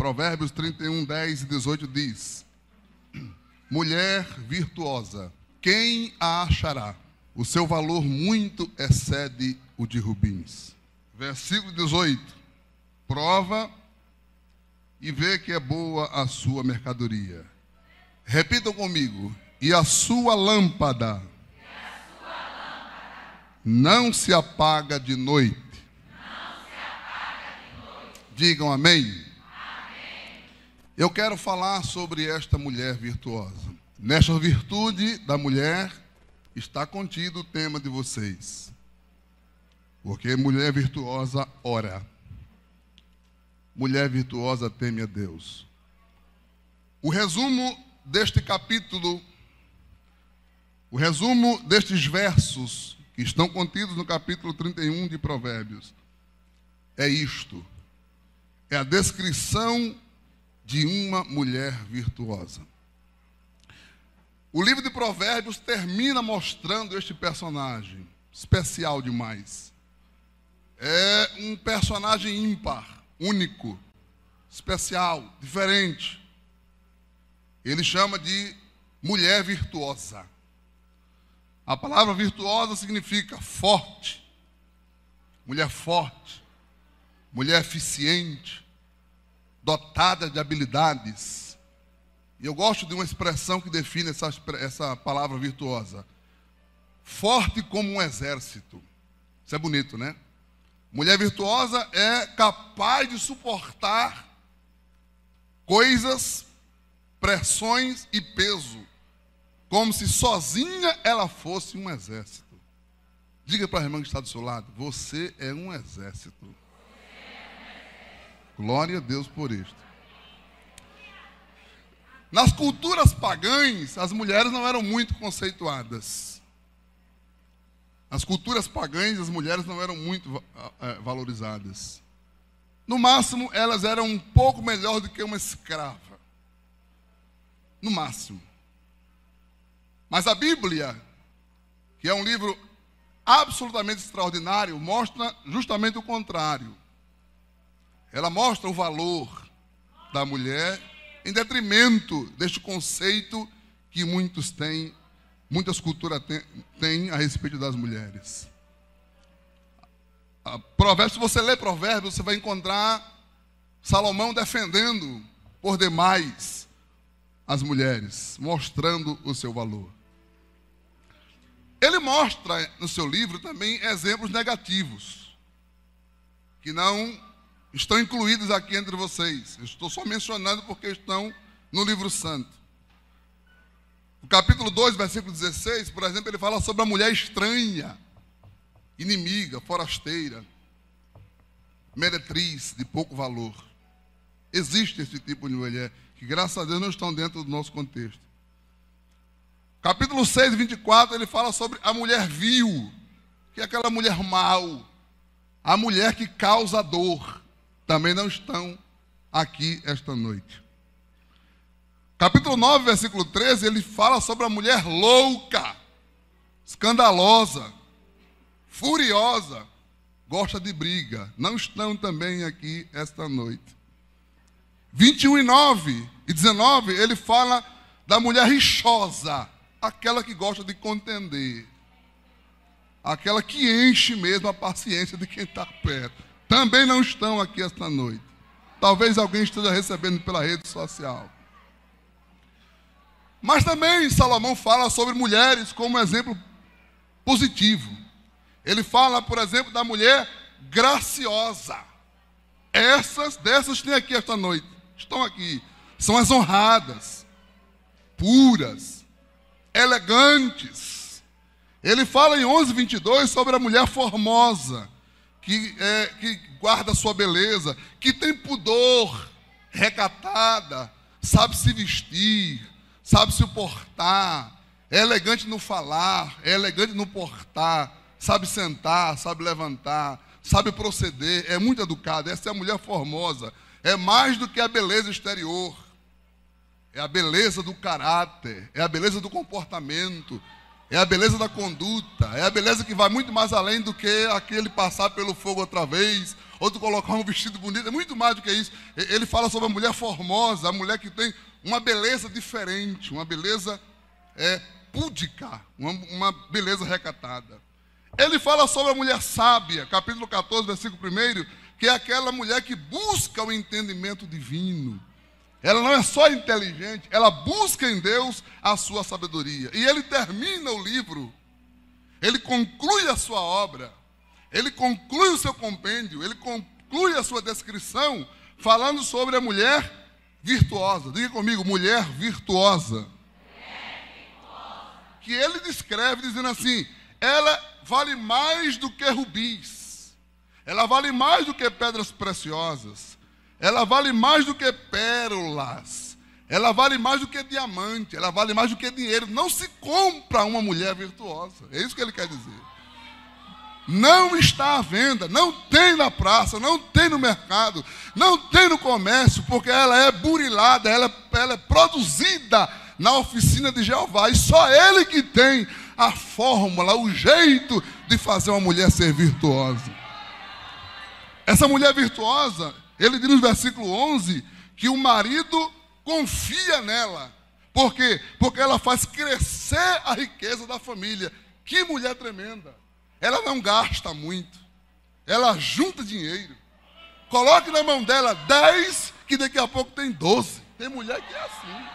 Provérbios 31, 10 e 18 diz: Mulher virtuosa, quem a achará? O seu valor muito excede o de rubins. Versículo 18: Prova e vê que é boa a sua mercadoria. Repitam comigo: e a sua lâmpada, não se apaga de noite. Digam amém. amém. Eu quero falar sobre esta mulher virtuosa. Nesta virtude da mulher está contido o tema de vocês. Porque mulher virtuosa ora. Mulher virtuosa teme a Deus. O resumo deste capítulo, o resumo destes versos que estão contidos no capítulo 31 de Provérbios é isto: é a descrição de uma mulher virtuosa. O livro de Provérbios termina mostrando este personagem, especial demais. É um personagem ímpar, único, especial, diferente. Ele chama de mulher virtuosa. A palavra virtuosa significa forte, mulher forte, mulher eficiente, dotada de habilidades. E eu gosto de uma expressão que define essa, essa palavra virtuosa: forte como um exército. Isso é bonito, né? Mulher virtuosa é capaz de suportar coisas, pressões e peso, como se sozinha ela fosse um exército. Diga para a irmã que está do seu lado: você é um exército. Glória a Deus por isto. Nas culturas pagãs, as mulheres não eram muito conceituadas. Nas culturas pagãs, as mulheres não eram muito valorizadas. No máximo, elas eram um pouco melhor do que uma escrava. No máximo. Mas a Bíblia, que é um livro absolutamente extraordinário, mostra justamente o contrário. Ela mostra o valor da mulher em detrimento deste conceito que muitos têm, muitas culturas têm, a respeito das mulheres. Provérbios, se você ler Provérbios, você vai encontrar Salomão defendendo por demais as mulheres, mostrando o seu valor. Ele mostra no seu livro também exemplos negativos, que não estão incluídos aqui entre vocês. Eu estou só mencionando porque estão no livro santo. No capítulo 2, versículo 16, por exemplo, ele fala sobre a mulher estranha, inimiga, forasteira, meretriz, de pouco valor. Existe esse tipo de mulher, que graças a Deus não estão dentro do nosso contexto. Capítulo 6, 24, ele fala sobre a mulher vil, que é aquela mulher mal, a mulher que causa dor também não estão aqui esta noite. Capítulo 9, versículo 13, ele fala sobre a mulher louca, escandalosa, furiosa, gosta de briga. Não estão também aqui esta noite. 21 e 9 e 19, ele fala da mulher rixosa, aquela que gosta de contender, aquela que enche mesmo a paciência de quem está perto também não estão aqui esta noite. Talvez alguém esteja recebendo pela rede social. Mas também Salomão fala sobre mulheres como exemplo positivo. Ele fala, por exemplo, da mulher graciosa. Essas, dessas tem aqui esta noite. Estão aqui. São as honradas, puras, elegantes. Ele fala em 11, 22 sobre a mulher formosa que, é, que guarda sua beleza, que tem pudor, recatada, sabe se vestir, sabe se portar, é elegante no falar, é elegante no portar, sabe sentar, sabe levantar, sabe proceder, é muito educada. Essa é a mulher formosa. É mais do que a beleza exterior. É a beleza do caráter, é a beleza do comportamento, é a beleza da conduta, é a beleza que vai muito mais além do que aquele passar pelo fogo outra vez, ou tu colocar um vestido bonito, é muito mais do que isso. Ele fala sobre a mulher formosa, a mulher que tem uma beleza diferente, uma beleza é, púdica, uma, uma beleza recatada. Ele fala sobre a mulher sábia, capítulo 14, versículo 1, que é aquela mulher que busca o entendimento divino. Ela não é só inteligente, ela busca em Deus a sua sabedoria. E ele termina o livro, ele conclui a sua obra, ele conclui o seu compêndio, ele conclui a sua descrição, falando sobre a mulher virtuosa. Diga comigo, mulher virtuosa. Mulher virtuosa. Que ele descreve dizendo assim: ela vale mais do que rubis, ela vale mais do que pedras preciosas, ela vale mais do que pérolas, ela vale mais do que diamante, ela vale mais do que dinheiro. Não se compra uma mulher virtuosa, é isso que ele quer dizer. Não está à venda, não tem na praça, não tem no mercado, não tem no comércio, porque ela é burilada, ela, ela é produzida na oficina de Jeová, e só ele que tem a fórmula, o jeito de fazer uma mulher ser virtuosa. Essa mulher virtuosa, ele diz no versículo 11 que o marido confia nela. Por quê? Porque ela faz crescer a riqueza da família. Que mulher tremenda. Ela não gasta muito. Ela junta dinheiro. Coloque na mão dela 10, que daqui a pouco tem 12. Tem mulher que é assim.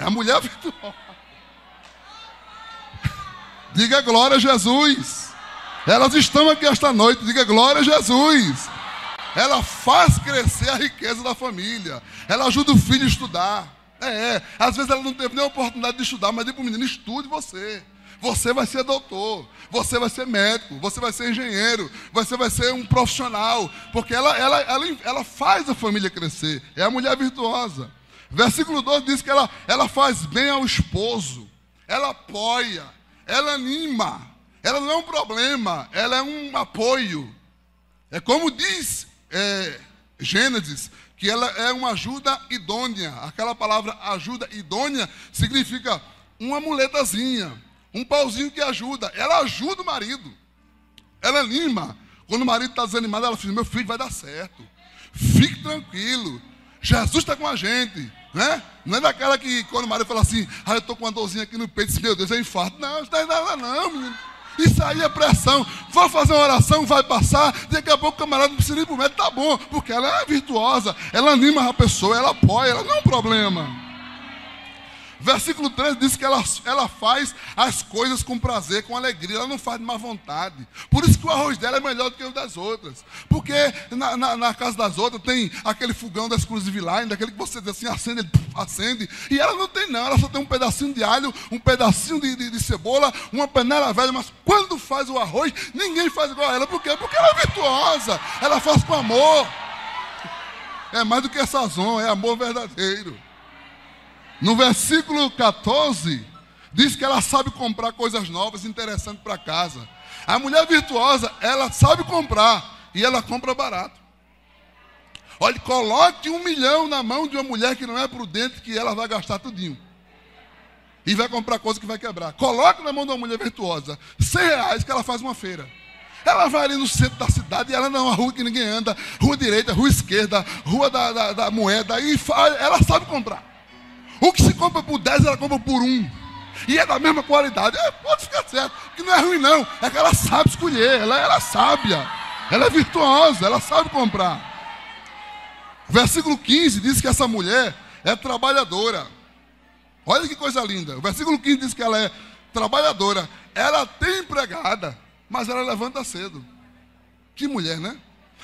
É a mulher virtuosa. Diga glória a Jesus. Elas estão aqui esta noite. Diga glória a Jesus. Ela faz crescer a riqueza da família. Ela ajuda o filho a estudar. É, é. às vezes ela não teve nem a oportunidade de estudar, mas diga para o menino: estude você. Você vai ser doutor, você vai ser médico, você vai ser engenheiro, você vai ser um profissional, porque ela, ela, ela, ela faz a família crescer. É a mulher virtuosa. Versículo 12 diz que ela, ela faz bem ao esposo, ela apoia, ela anima, ela não é um problema, ela é um apoio. É como diz é, Gênesis, que ela é uma ajuda idônea. Aquela palavra ajuda idônea significa uma muletazinha, um pauzinho que ajuda. Ela ajuda o marido, ela anima. Quando o marido está desanimado, ela diz: Meu filho vai dar certo, fique tranquilo. Jesus está com a gente. Né? Não é daquela que quando o marido fala assim, ah, eu estou com uma dorzinha aqui no peito, meu Deus, é infarto. Não, isso não é nada não, menino. Isso aí é pressão. Vou fazer uma oração, vai passar. Daqui a pouco o camarada não precisa ir para o médico, tá bom. Porque ela é virtuosa, ela anima a pessoa, ela apoia, ela não é um problema. Versículo 13 diz que ela, ela faz as coisas com prazer, com alegria, ela não faz de má vontade. Por isso que o arroz dela é melhor do que o das outras. Porque na, na, na casa das outras tem aquele fogão da exclusive line, daquele que você diz assim, acende, ele acende. E ela não tem, não, ela só tem um pedacinho de alho, um pedacinho de, de, de cebola, uma panela velha, mas quando faz o arroz, ninguém faz igual a ela. Por quê? Porque ela é virtuosa, ela faz com amor. É mais do que sazon, é amor verdadeiro. No versículo 14, diz que ela sabe comprar coisas novas, interessantes para casa. A mulher virtuosa, ela sabe comprar e ela compra barato. Olha, coloque um milhão na mão de uma mulher que não é prudente, que ela vai gastar tudinho. E vai comprar coisa que vai quebrar. Coloque na mão de uma mulher virtuosa 100 reais que ela faz uma feira. Ela vai ali no centro da cidade e ela não é uma rua que ninguém anda, rua direita, rua esquerda, rua da, da, da moeda, e ela sabe comprar. O que se compra por 10, ela compra por 1. E é da mesma qualidade. É, pode ficar certo. Que não é ruim, não. É que ela sabe escolher. Ela, ela é sábia. Ela é virtuosa. Ela sabe comprar. Versículo 15 diz que essa mulher é trabalhadora. Olha que coisa linda. O versículo 15 diz que ela é trabalhadora. Ela tem empregada, mas ela levanta cedo. Que mulher, né?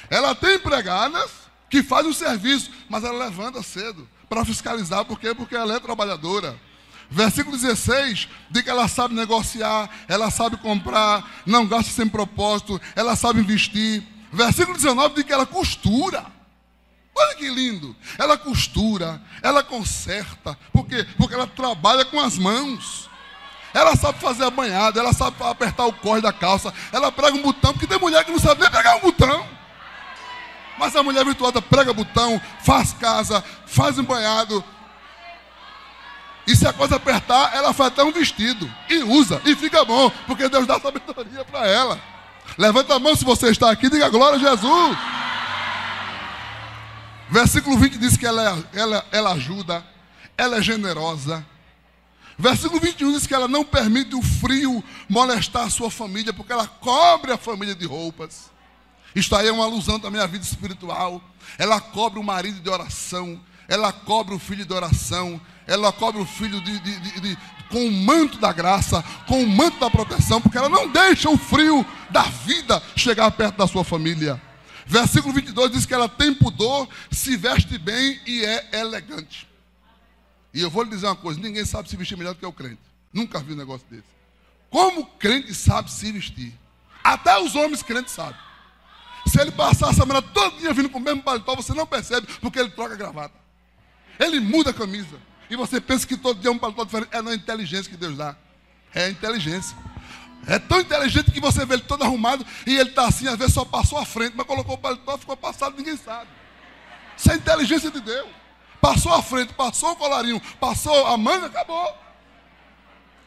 Ela tem empregadas que fazem o serviço, mas ela levanta cedo para fiscalizar, por quê? Porque ela é trabalhadora. Versículo 16 diz que ela sabe negociar, ela sabe comprar, não gasta sem propósito, ela sabe investir. Versículo 19 diz que ela costura. Olha que lindo. Ela costura, ela conserta. Por quê? Porque ela trabalha com as mãos. Ela sabe fazer a banhada, ela sabe apertar o corre da calça, ela prega um botão, porque tem mulher que não sabe nem pegar um botão. Mas a mulher virtuosa prega botão, faz casa, faz embanhado. E se a coisa apertar, ela faz até um vestido. E usa. E fica bom. Porque Deus dá sabedoria para ela. Levanta a mão se você está aqui. Diga glória a Jesus. Versículo 20 diz que ela, é, ela, ela ajuda. Ela é generosa. Versículo 21 diz que ela não permite o frio molestar a sua família. Porque ela cobre a família de roupas. Isto aí é uma alusão também à vida espiritual. Ela cobre o marido de oração. Ela cobre o filho de oração ela cobre o filho de, de, de, de, com o manto da graça, com o manto da proteção, porque ela não deixa o frio da vida chegar perto da sua família. Versículo 22 diz que ela tem pudor, se veste bem e é elegante. E eu vou lhe dizer uma coisa: ninguém sabe se vestir melhor do que o crente. Nunca vi um negócio desse. Como o crente sabe se vestir? Até os homens crentes sabem. Se ele passar a semana todo dia vindo com o mesmo paletó, você não percebe, porque ele troca a gravata. Ele muda a camisa. E você pensa que todo dia é um paletó diferente. É na inteligência que Deus dá. É a inteligência. É tão inteligente que você vê ele todo arrumado e ele está assim, às vezes só passou à frente, mas colocou o paletó, ficou passado, ninguém sabe. Isso é a inteligência de Deus. Passou à frente, passou o colarinho, passou a manga, acabou.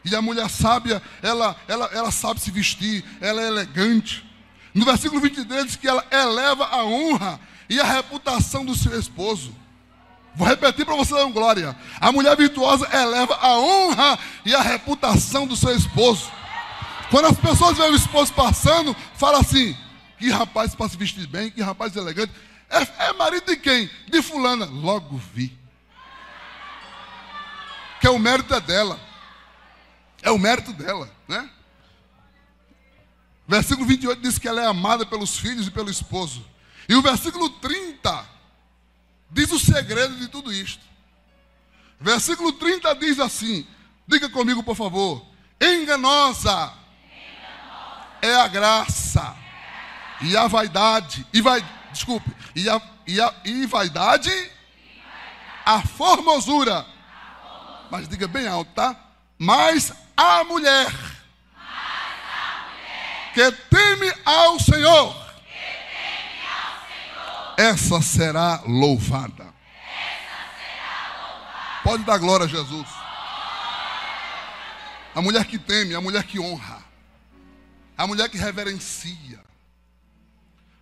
E a mulher sábia, ela, ela, ela sabe se vestir, ela é elegante. No versículo 23 diz que ela eleva a honra e a reputação do seu esposo. Vou repetir para você dar glória. A mulher virtuosa eleva a honra e a reputação do seu esposo. Quando as pessoas veem o esposo passando, fala assim: que rapaz para se vestir bem, que rapaz elegante. É, é marido de quem? De fulana. Logo vi. Que é o mérito é dela. É o mérito dela, né? Versículo 28 diz que ela é amada pelos filhos e pelo esposo. E o versículo 30 diz o segredo de tudo isto. Versículo 30 diz assim: diga comigo, por favor. Enganosa, Enganosa. é a graça e a vaidade, e vai, desculpe, e a, e a e vaidade, a formosura. Mas diga bem alto, tá? A Mas a mulher que teme ao Senhor essa será louvada. Pode dar glória a Jesus. A mulher que teme, a mulher que honra, a mulher que reverencia,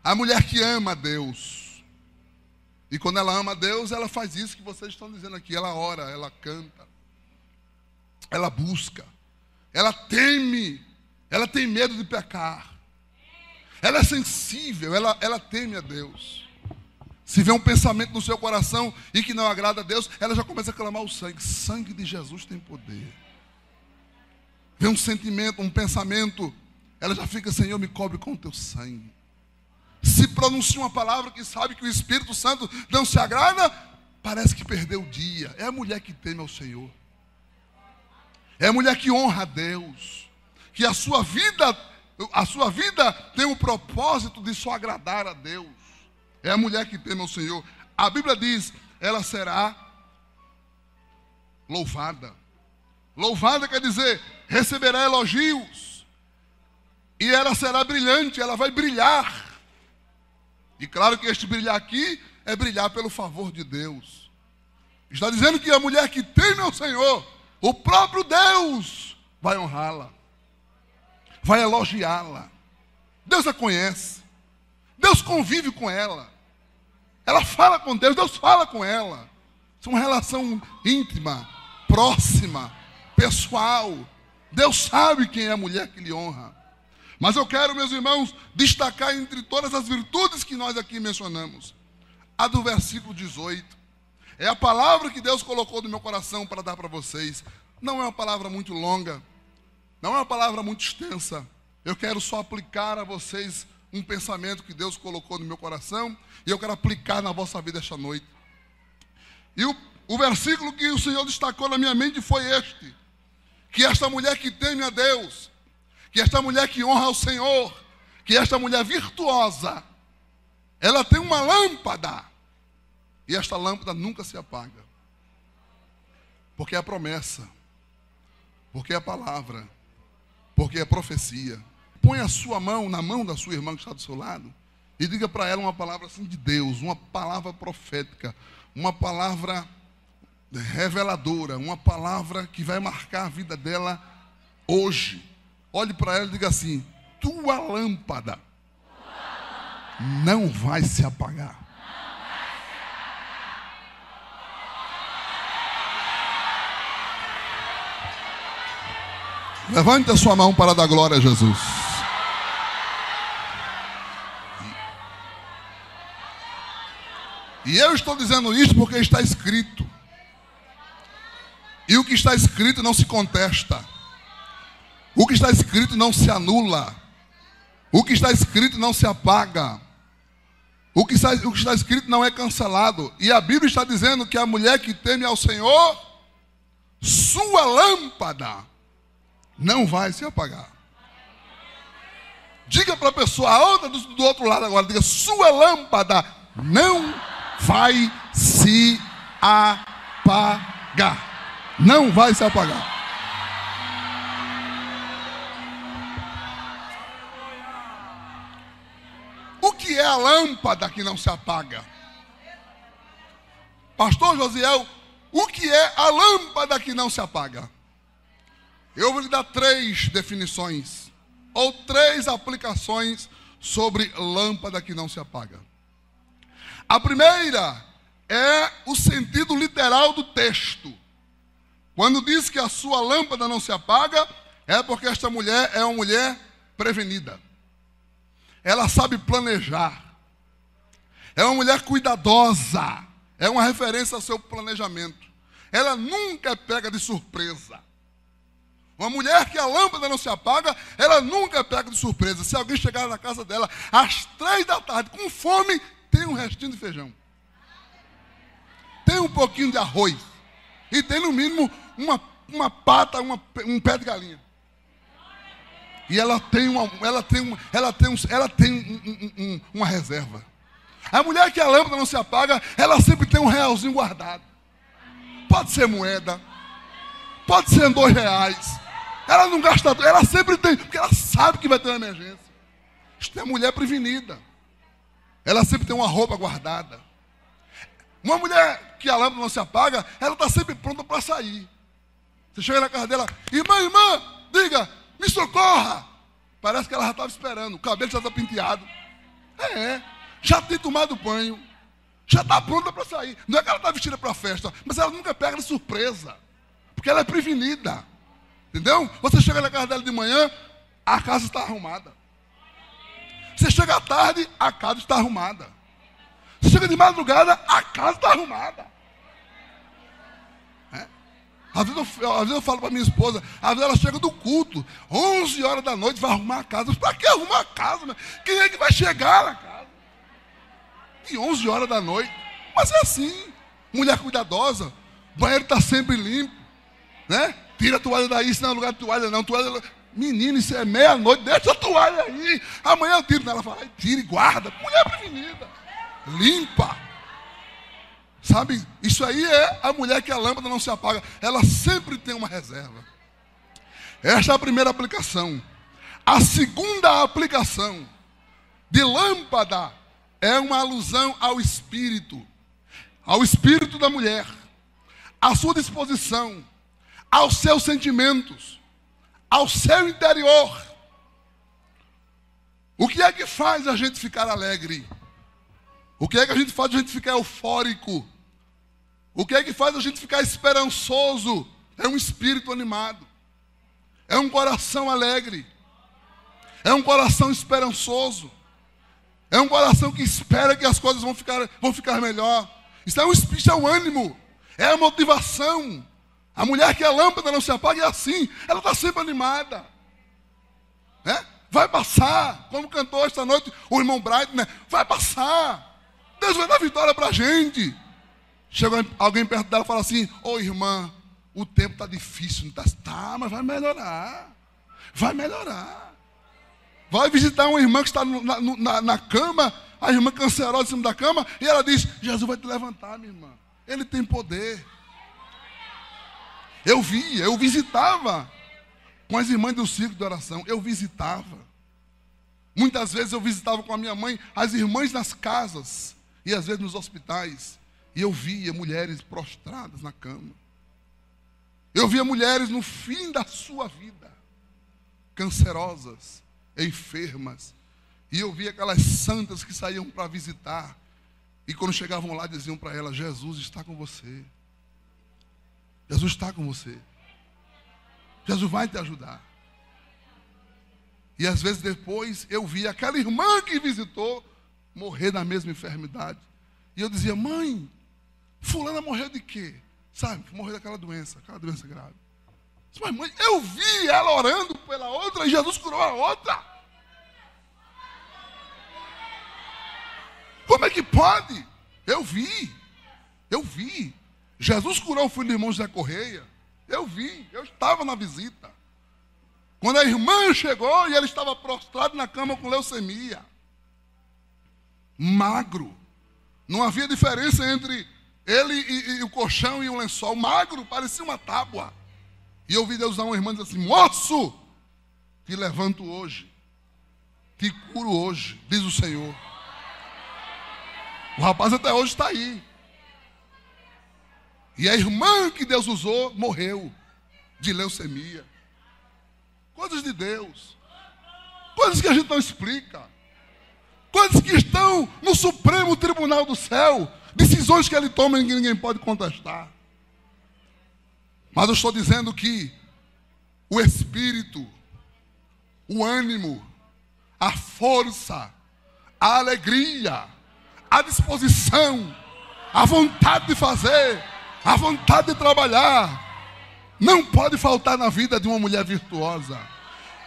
a mulher que ama a Deus. E quando ela ama a Deus, ela faz isso que vocês estão dizendo aqui. Ela ora, ela canta, ela busca, ela teme, ela tem medo de pecar. Ela é sensível, ela, ela teme a Deus. Se vê um pensamento no seu coração e que não agrada a Deus, ela já começa a clamar o sangue. Sangue de Jesus tem poder. Vê um sentimento, um pensamento, ela já fica, Senhor, me cobre com o teu sangue. Se pronuncia uma palavra que sabe que o Espírito Santo não se agrada, parece que perdeu o dia. É a mulher que teme ao Senhor. É a mulher que honra a Deus. Que a sua vida, a sua vida tem o propósito de só agradar a Deus. É a mulher que teme ao Senhor. A Bíblia diz: ela será louvada. Louvada quer dizer, receberá elogios. E ela será brilhante, ela vai brilhar. E claro que este brilhar aqui é brilhar pelo favor de Deus. Está dizendo que a mulher que teme ao Senhor, o próprio Deus, vai honrá-la, vai elogiá-la. Deus a conhece, Deus convive com ela. Ela fala com Deus, Deus fala com ela. É uma relação íntima, próxima, pessoal. Deus sabe quem é a mulher que lhe honra. Mas eu quero, meus irmãos, destacar entre todas as virtudes que nós aqui mencionamos, a do versículo 18. É a palavra que Deus colocou no meu coração para dar para vocês. Não é uma palavra muito longa, não é uma palavra muito extensa. Eu quero só aplicar a vocês um pensamento que Deus colocou no meu coração e eu quero aplicar na vossa vida esta noite. E o, o versículo que o Senhor destacou na minha mente foi este: que esta mulher que teme a Deus, que esta mulher que honra ao Senhor, que esta mulher virtuosa, ela tem uma lâmpada. E esta lâmpada nunca se apaga, porque é a promessa, porque é a palavra, porque é profecia põe a sua mão na mão da sua irmã que está do seu lado e diga para ela uma palavra assim de Deus, uma palavra profética, uma palavra reveladora, uma palavra que vai marcar a vida dela hoje. Olhe para ela e diga assim: tua lâmpada não vai se apagar. Levante a sua mão para dar glória a Jesus. E eu estou dizendo isso porque está escrito. E o que está escrito não se contesta. O que está escrito não se anula. O que está escrito não se apaga. O que, está, o que está escrito não é cancelado. E a Bíblia está dizendo que a mulher que teme ao Senhor, sua lâmpada não vai se apagar. Diga para a pessoa, a outra do, do outro lado agora, diga, sua lâmpada não vai se apagar. Não vai se apagar. O que é a lâmpada que não se apaga? Pastor Josiel, o que é a lâmpada que não se apaga? Eu vou lhe dar três definições, ou três aplicações sobre lâmpada que não se apaga. A primeira é o sentido literal do texto. Quando diz que a sua lâmpada não se apaga, é porque esta mulher é uma mulher prevenida. Ela sabe planejar. É uma mulher cuidadosa. É uma referência ao seu planejamento. Ela nunca é pega de surpresa. Uma mulher que a lâmpada não se apaga, ela nunca pega de surpresa. Se alguém chegar na casa dela às três da tarde com fome, tem um restinho de feijão. Tem um pouquinho de arroz. E tem no mínimo uma, uma pata, uma, um pé de galinha. E ela tem uma, ela tem uma, ela tem, um, ela tem um, um, uma reserva. A mulher que a lâmpada não se apaga, ela sempre tem um realzinho guardado. Pode ser moeda, pode ser dois reais. Ela não gasta, ela sempre tem, porque ela sabe que vai ter uma emergência. Isto é mulher prevenida. Ela sempre tem uma roupa guardada. Uma mulher que a lâmpada não se apaga, ela está sempre pronta para sair. Você chega na casa dela, irmã, irmã, diga, me socorra. Parece que ela já estava esperando, o cabelo já está penteado. É, é, já tem tomado banho, já está pronta para sair. Não é que ela está vestida para a festa, mas ela nunca pega de surpresa, porque ela é prevenida. Entendeu? Você chega na casa dela de manhã, a casa está arrumada. Você chega à tarde, a casa está arrumada. Você chega de madrugada, a casa está arrumada. É? Às, vezes eu, às vezes eu falo para minha esposa, às vezes ela chega do culto, 11 horas da noite, vai arrumar a casa. Para que arrumar a casa? Quem é que vai chegar na casa? E 11 horas da noite. Mas é assim. Mulher cuidadosa, banheiro está sempre limpo. Né? Tira a toalha daí, isso não é lugar de toalha, não. Toalha, Menino, isso é meia-noite, deixa a toalha aí. Amanhã eu tiro. Ela fala, tira e guarda. Mulher prevenida. Limpa. Sabe, isso aí é a mulher que a lâmpada não se apaga. Ela sempre tem uma reserva. Esta é a primeira aplicação. A segunda aplicação de lâmpada é uma alusão ao espírito, ao espírito da mulher, à sua disposição, aos seus sentimentos ao seu interior. O que é que faz a gente ficar alegre? O que é que a gente faz a gente ficar eufórico? O que é que faz a gente ficar esperançoso? É um espírito animado. É um coração alegre. É um coração esperançoso. É um coração que espera que as coisas vão ficar, vão ficar melhor. Isso é um, isso é um ânimo. É a motivação. A mulher que a lâmpada não se apaga é assim, ela está sempre animada. Né? Vai passar, como cantou esta noite o irmão Bright, né? vai passar. Deus vai dar vitória para a gente. Chega alguém perto dela e fala assim: Ô oh, irmã, o tempo está difícil, está? Tá, mas vai melhorar. Vai melhorar. Vai visitar uma irmã que está na, na, na cama, a irmã cancerosa em cima da cama, e ela diz: Jesus vai te levantar, minha irmã. Ele tem poder. Eu via, eu visitava com as irmãs do círculo de oração. Eu visitava. Muitas vezes eu visitava com a minha mãe as irmãs nas casas e às vezes nos hospitais. E eu via mulheres prostradas na cama. Eu via mulheres no fim da sua vida, cancerosas, enfermas. E eu via aquelas santas que saíam para visitar. E quando chegavam lá, diziam para ela: Jesus está com você. Jesus está com você. Jesus vai te ajudar. E às vezes depois eu via aquela irmã que visitou morrer na mesma enfermidade. E eu dizia, mãe, fulana morreu de quê? Sabe, morreu daquela doença, aquela doença grave. Mas mãe, eu vi ela orando pela outra e Jesus curou a outra. Como é que pode? Eu vi, eu vi. Jesus curou o filho do irmão José Correia. Eu vi, eu estava na visita. Quando a irmã chegou e ele estava prostrado na cama com leucemia magro. Não havia diferença entre ele e, e, o colchão e o lençol. Magro, parecia uma tábua. E eu ouvi Deus dar uma irmã dizer assim: Moço, te levanto hoje, te curo hoje, diz o Senhor. O rapaz até hoje está aí. E a irmã que Deus usou morreu de leucemia. Coisas de Deus. Coisas que a gente não explica. Quantos que estão no Supremo Tribunal do Céu? Decisões que ele toma e que ninguém pode contestar. Mas eu estou dizendo que o espírito, o ânimo, a força, a alegria, a disposição, a vontade de fazer, a vontade de trabalhar, não pode faltar na vida de uma mulher virtuosa.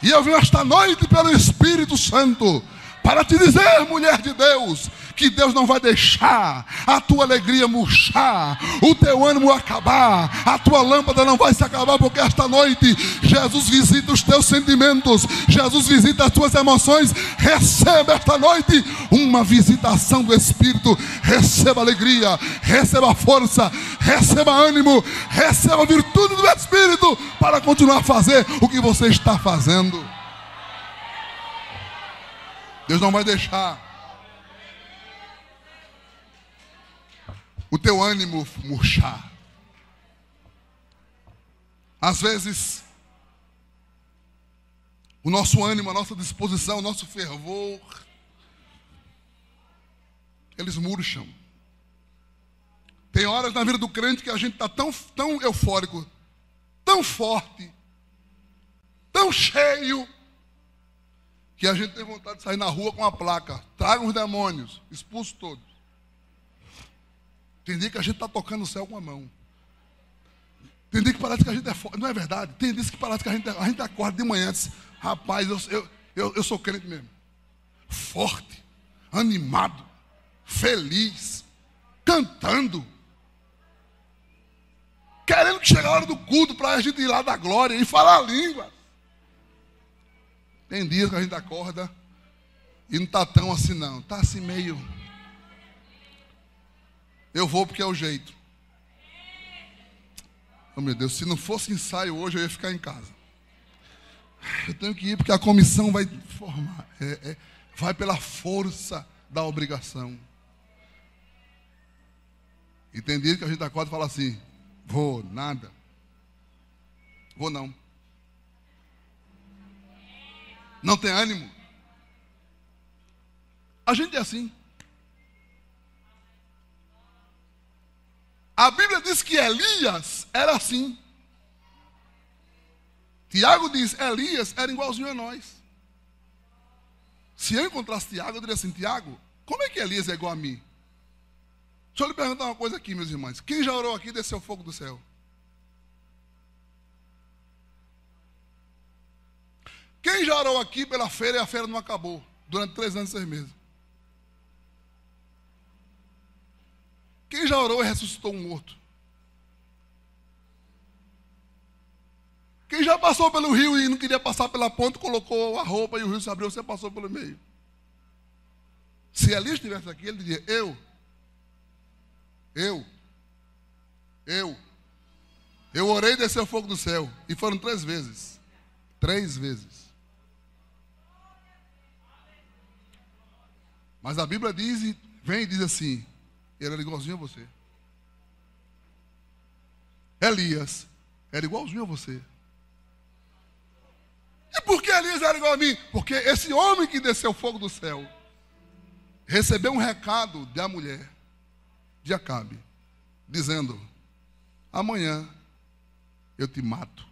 E eu venho esta noite pelo Espírito Santo para te dizer, mulher de Deus, que Deus não vai deixar a tua alegria murchar, o teu ânimo acabar, a tua lâmpada não vai se acabar, porque esta noite Jesus visita os teus sentimentos, Jesus visita as tuas emoções. Receba esta noite uma visitação do Espírito, receba alegria, receba força, receba ânimo, receba virtude do Espírito para continuar a fazer o que você está fazendo. Deus não vai deixar o teu ânimo murchar. Às vezes, o nosso ânimo, a nossa disposição, o nosso fervor, eles murcham. Tem horas na vida do crente que a gente está tão, tão eufórico, tão forte, tão cheio, que a gente tem vontade de sair na rua com uma placa. Tragam os demônios, expulso todos. Tem dia que a gente está tocando o céu com a mão. Tem dia que parece que a gente é forte. Não é verdade? Tem dia que parece que a gente, a gente acorda de manhã e diz, rapaz, eu, eu, eu, eu sou crente mesmo. Forte, animado, feliz, cantando. Querendo que chegue a hora do culto para a gente ir lá da glória e falar a língua. Tem dias que a gente acorda e não está tão assim não. Está assim meio. Eu vou porque é o jeito. Oh meu Deus, se não fosse ensaio hoje, eu ia ficar em casa. Eu tenho que ir porque a comissão vai formar. É, é, vai pela força da obrigação. E tem dias que a gente acorda e fala assim: vou, nada. Vou não. Não tem ânimo. A gente é assim. A Bíblia diz que Elias era assim. Tiago diz: Elias era igualzinho a nós. Se eu encontrasse Tiago, eu diria assim: Tiago, como é que Elias é igual a mim? Deixa eu lhe perguntar uma coisa aqui, meus irmãos. Quem já orou aqui desceu fogo do céu? Quem já orou aqui pela feira e a feira não acabou? Durante três anos e seis meses. Quem já orou e ressuscitou um morto? Quem já passou pelo rio e não queria passar pela ponte, colocou a roupa e o rio se abriu, você passou pelo meio. Se Elias estivesse aqui, ele diria: Eu, eu, eu, eu orei e desceu fogo do céu. E foram três vezes. Três vezes. Mas a Bíblia diz, vem e diz assim: ele era igualzinho a você. Elias era igualzinho a você. E por que Elias era igual a mim? Porque esse homem que desceu fogo do céu recebeu um recado da mulher de Acabe, dizendo: Amanhã eu te mato.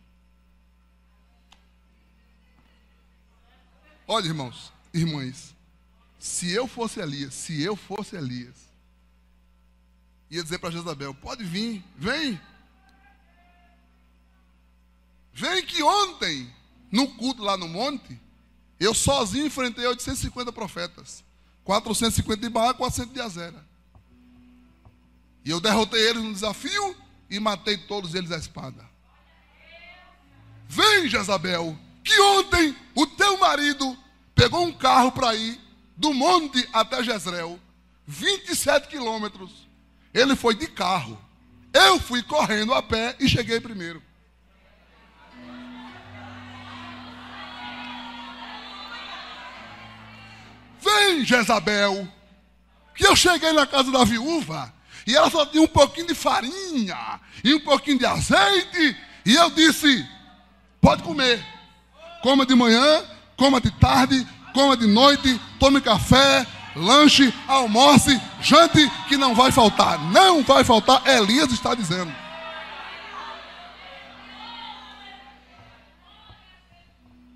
Olha, irmãos, irmãs, se eu fosse Elias, se eu fosse Elias, ia dizer para Jezabel: pode vir, vem. Vem que ontem, no culto lá no monte, eu sozinho enfrentei 850 profetas. 450 de Baal, 400 de Azera. E eu derrotei eles no desafio e matei todos eles à espada. Vem, Jezabel, que ontem o teu marido pegou um carro para ir do monte até Jezreel, 27 quilômetros. Ele foi de carro. Eu fui correndo a pé e cheguei primeiro. Vem, Jezabel, que eu cheguei na casa da viúva e ela só tinha um pouquinho de farinha e um pouquinho de azeite. E eu disse: pode comer. Coma de manhã, coma de tarde, coma de noite, tome café, lanche, almoce, jante, que não vai faltar. Não vai faltar, Elias está dizendo.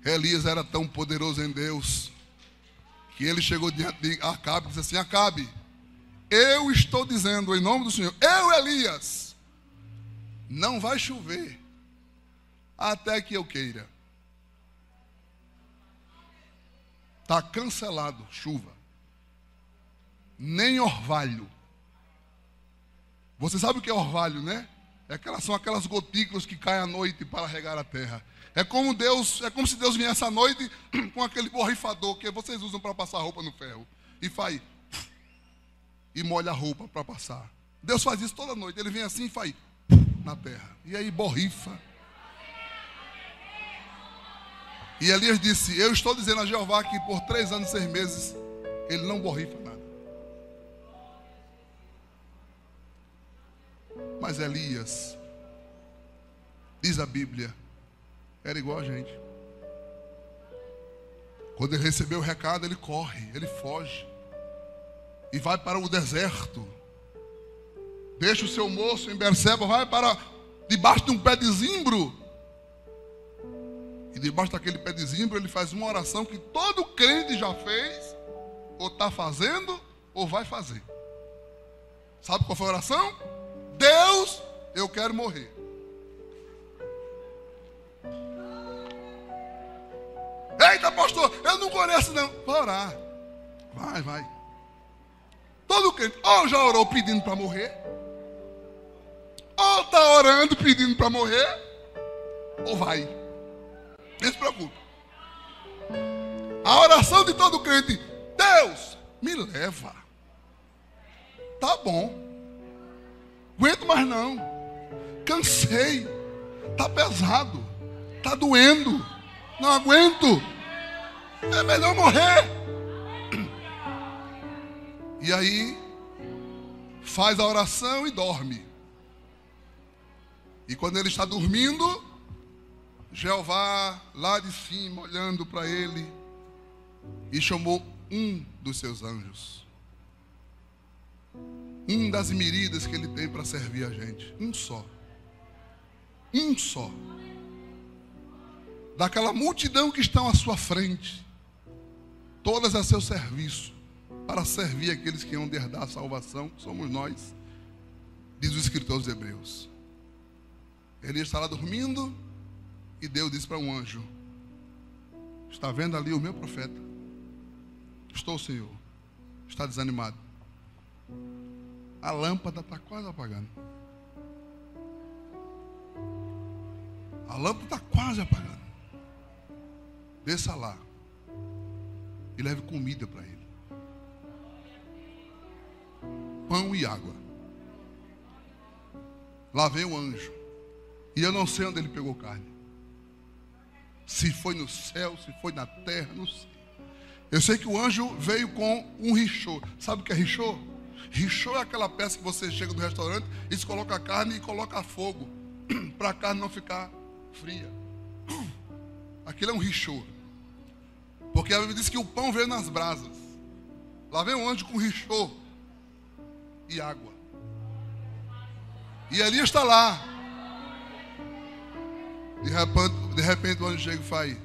Elias era tão poderoso em Deus que ele chegou diante de Acabe e disse assim: Acabe, eu estou dizendo em nome do Senhor, eu, Elias, não vai chover até que eu queira. Está cancelado chuva. Nem orvalho. Você sabe o que é orvalho, né? É aquelas, são aquelas gotículas que caem à noite para regar a terra. É como Deus, é como se Deus viesse à noite com aquele borrifador que vocês usam para passar roupa no ferro. E faz e molha a roupa para passar. Deus faz isso toda noite. Ele vem assim e faz na terra. E aí borrifa. E Elias disse: Eu estou dizendo a Jeová que por três anos e seis meses ele não borrifa nada. Mas Elias, diz a Bíblia, era igual a gente. Quando ele recebeu o recado, ele corre, ele foge e vai para o deserto. Deixa o seu moço em Berseba, vai para debaixo de um pé de zimbro e debaixo daquele pé de zimbro, ele faz uma oração que todo crente já fez, ou está fazendo, ou vai fazer. Sabe qual foi a oração? Deus, eu quero morrer. Eita, pastor, eu não conheço não. Orar. Vai, vai. Todo crente, ou já orou pedindo para morrer, ou está orando pedindo para morrer, ou vai. Nem se preocupe. A oração de todo crente: Deus, me leva. Tá bom. Aguento mais não. Cansei. Tá pesado. Tá doendo. Não aguento. É melhor morrer. E aí, faz a oração e dorme. E quando ele está dormindo, Jeová, lá de cima, olhando para ele, e chamou um dos seus anjos. Um das miridas que ele tem para servir a gente. Um só. Um só. Daquela multidão que estão à sua frente. Todas a seu serviço. Para servir aqueles que iam herdar a salvação, que somos nós. Diz o escritor dos Hebreus. Ele está lá dormindo e Deus disse para um anjo: Está vendo ali o meu profeta? Estou, Senhor. Está desanimado. A lâmpada está quase apagando. A lâmpada está quase apagando. Desça lá e leve comida para ele. Pão e água. Lá vem o anjo. E eu não sei onde ele pegou carne. Se foi no céu, se foi na terra, não sei. Eu sei que o anjo veio com um richô. Sabe o que é richô? Richô é aquela peça que você chega no restaurante e se coloca a carne e coloca fogo. para a carne não ficar fria. Aquilo é um richô. Porque a Bíblia diz que o pão veio nas brasas. Lá vem um anjo com richô e água. E Elias está lá. De repente, de repente o anjo chega e faz.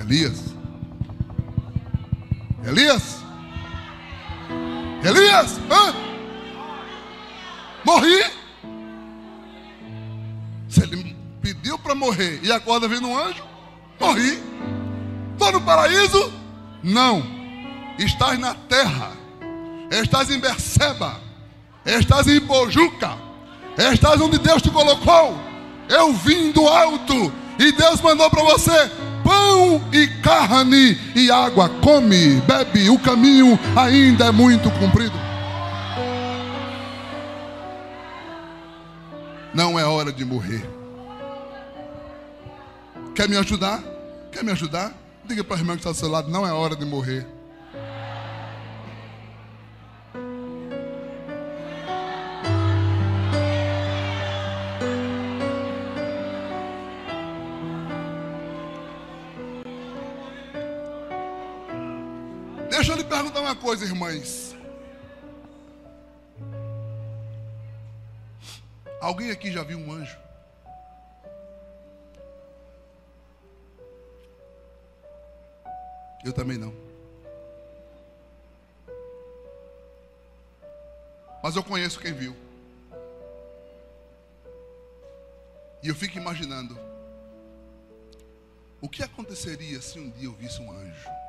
Elias. Elias. Elias. Hã? Morri. Se ele pediu para morrer e acorda vindo um anjo, morri. Estou no paraíso? Não. Estás na terra. Estás em Berseba. Estás em Pojuca. Estás onde Deus te colocou. Eu vim do alto. E Deus mandou para você pão e carne e água. Come, bebe. O caminho ainda é muito comprido. Não é hora de morrer. Quer me ajudar? Quer me ajudar? Diga para a irmã que está do seu lado: não é hora de morrer. Coisa, irmãs. Alguém aqui já viu um anjo? Eu também não. Mas eu conheço quem viu. E eu fico imaginando o que aconteceria se um dia eu visse um anjo.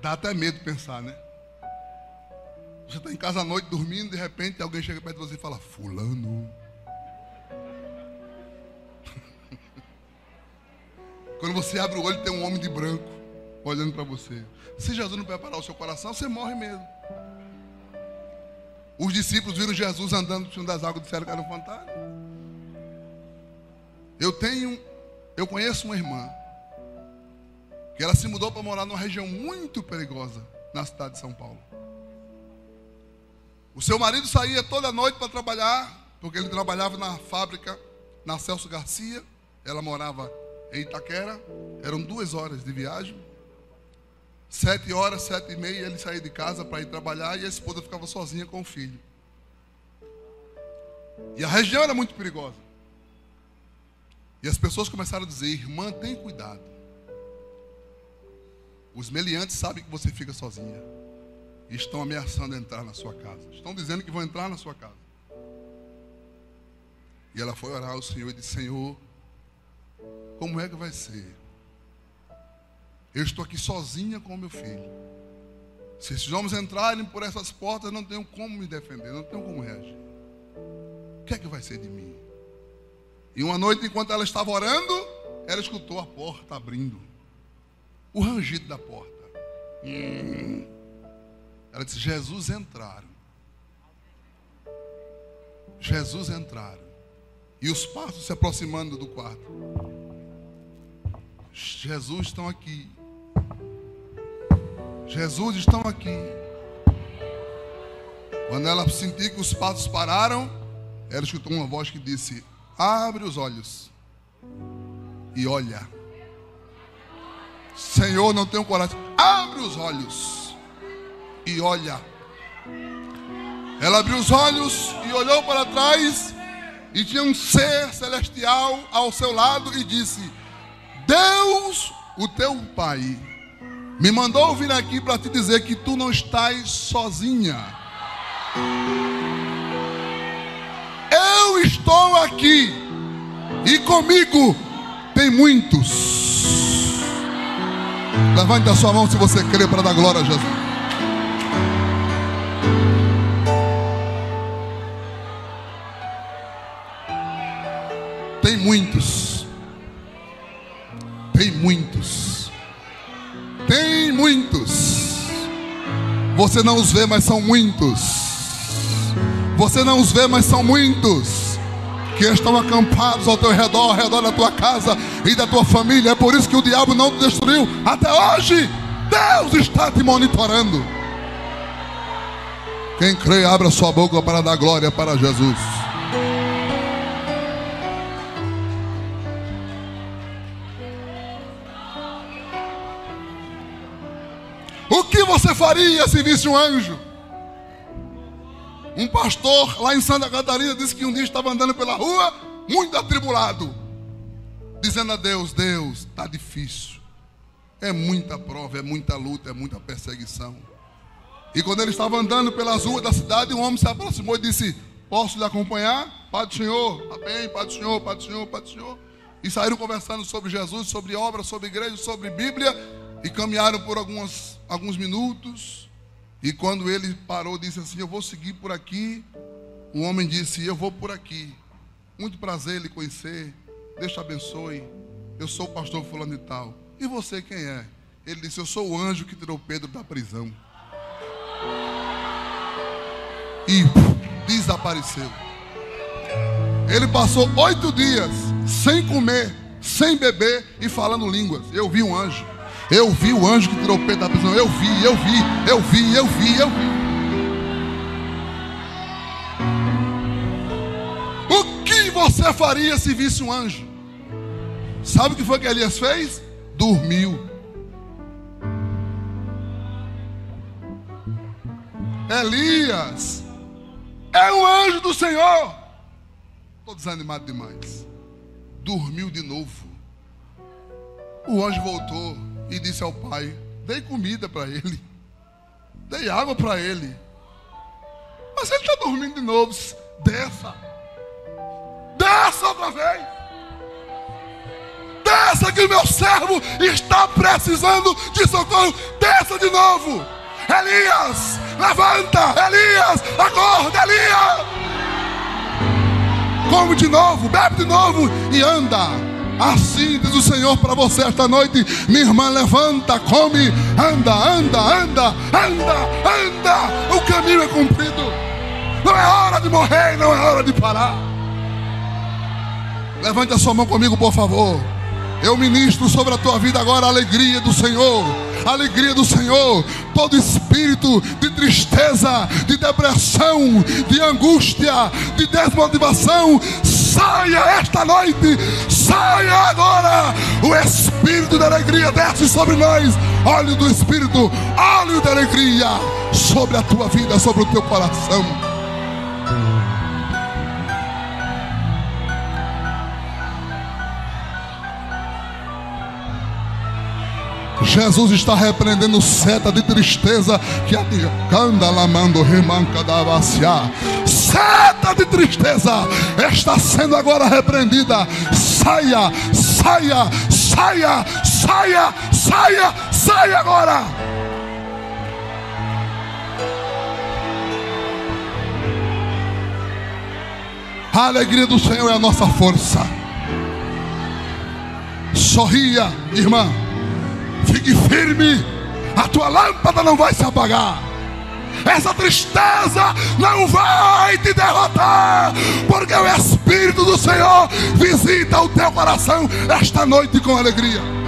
Dá até medo pensar, né? Você está em casa à noite dormindo, de repente alguém chega perto de você e fala: Fulano. Quando você abre o olho, tem um homem de branco olhando para você. Se Jesus não preparar o seu coração, você morre mesmo. Os discípulos viram Jesus andando por das águas, disseram que era um fantasma. Eu tenho, eu conheço uma irmã que ela se mudou para morar numa região muito perigosa na cidade de São Paulo. O seu marido saía toda noite para trabalhar, porque ele trabalhava na fábrica na Celso Garcia. Ela morava em Itaquera. Eram duas horas de viagem. Sete horas, sete e meia, ele saía de casa para ir trabalhar e a esposa ficava sozinha com o filho. E a região era muito perigosa. E as pessoas começaram a dizer: irmã, tem cuidado. Os meliantes sabem que você fica sozinha e estão ameaçando entrar na sua casa. Estão dizendo que vão entrar na sua casa. E ela foi orar ao Senhor e disse: Senhor, como é que vai ser? Eu estou aqui sozinha com meu filho. Se esses homens entrarem por essas portas, não tenho como me defender, não tenho como reagir. O que é que vai ser de mim? E uma noite, enquanto ela estava orando, ela escutou a porta abrindo. O rangido da porta. Hum. Ela disse: Jesus entraram. Jesus entraram. E os passos se aproximando do quarto. Jesus estão aqui. Jesus estão aqui. Quando ela sentiu que os passos pararam, ela escutou uma voz que disse: Abre os olhos e olha. Senhor, não tenho coragem. Abre os olhos e olha. Ela abriu os olhos e olhou para trás e tinha um ser celestial ao seu lado e disse: Deus, o teu Pai, me mandou vir aqui para te dizer que tu não estás sozinha. Eu estou aqui e comigo tem muitos. Levante a sua mão se você crê para dar glória a Jesus. Tem muitos. Tem muitos. Tem muitos. Você não os vê, mas são muitos. Você não os vê, mas são muitos. Que estão acampados ao teu redor, ao redor da tua casa e da tua família. É por isso que o diabo não te destruiu. Até hoje, Deus está te monitorando. Quem crê, abra sua boca para dar glória para Jesus. O que você faria se visse um anjo? Um pastor lá em Santa Catarina disse que um dia estava andando pela rua, muito atribulado, dizendo a Deus: Deus, está difícil. É muita prova, é muita luta, é muita perseguição. E quando ele estava andando pelas ruas da cidade, um homem se aproximou e disse: Posso lhe acompanhar? Pai do Senhor, bem, Pai do Senhor, Pai do Senhor, Pai do Senhor. E saíram conversando sobre Jesus, sobre obra, sobre igreja, sobre Bíblia. E caminharam por algumas, alguns minutos. E quando ele parou, disse assim: Eu vou seguir por aqui. O homem disse: Eu vou por aqui. Muito prazer lhe conhecer. Deus te abençoe. Eu sou o pastor fulano e tal. E você quem é? Ele disse: Eu sou o anjo que tirou Pedro da prisão. E desapareceu. Ele passou oito dias sem comer, sem beber e falando línguas. Eu vi um anjo. Eu vi o anjo que tirou Pedro da prisão. Eu vi, eu vi, eu vi, eu vi, eu vi. O que você faria se visse um anjo? Sabe o que foi que Elias fez? Dormiu. Elias é um anjo do Senhor. Estou desanimado demais. Dormiu de novo. O anjo voltou e disse ao pai: Dei comida para ele, dei água para ele. Mas ele está dormindo de novo. Desça, desça outra vez. Desça que meu servo está precisando de socorro. Desça de novo. Elias, levanta. Elias, acorda, Elias. Come de novo, bebe de novo e anda. Assim diz o Senhor para você esta noite, minha irmã, levanta, come, anda, anda, anda, anda, anda. O caminho é cumprido. Não é hora de morrer, não é hora de parar. Levante a sua mão comigo, por favor. Eu ministro sobre a tua vida agora a alegria do Senhor. A alegria do Senhor. Todo espírito de tristeza, de depressão, de angústia, de desmotivação, saia esta noite. Saia agora. O espírito da alegria desce sobre nós. Óleo do espírito, óleo da alegria sobre a tua vida, sobre o teu coração. Jesus está repreendendo seta de tristeza que. Canda lamando remanca da vacia. Seta de tristeza está sendo agora repreendida. Saia, saia, saia, saia, saia, saia agora. A alegria do Senhor é a nossa força. Sorria, irmã. Fique firme, a tua lâmpada não vai se apagar. Essa tristeza não vai te derrotar, porque o Espírito do Senhor visita o teu coração esta noite com alegria.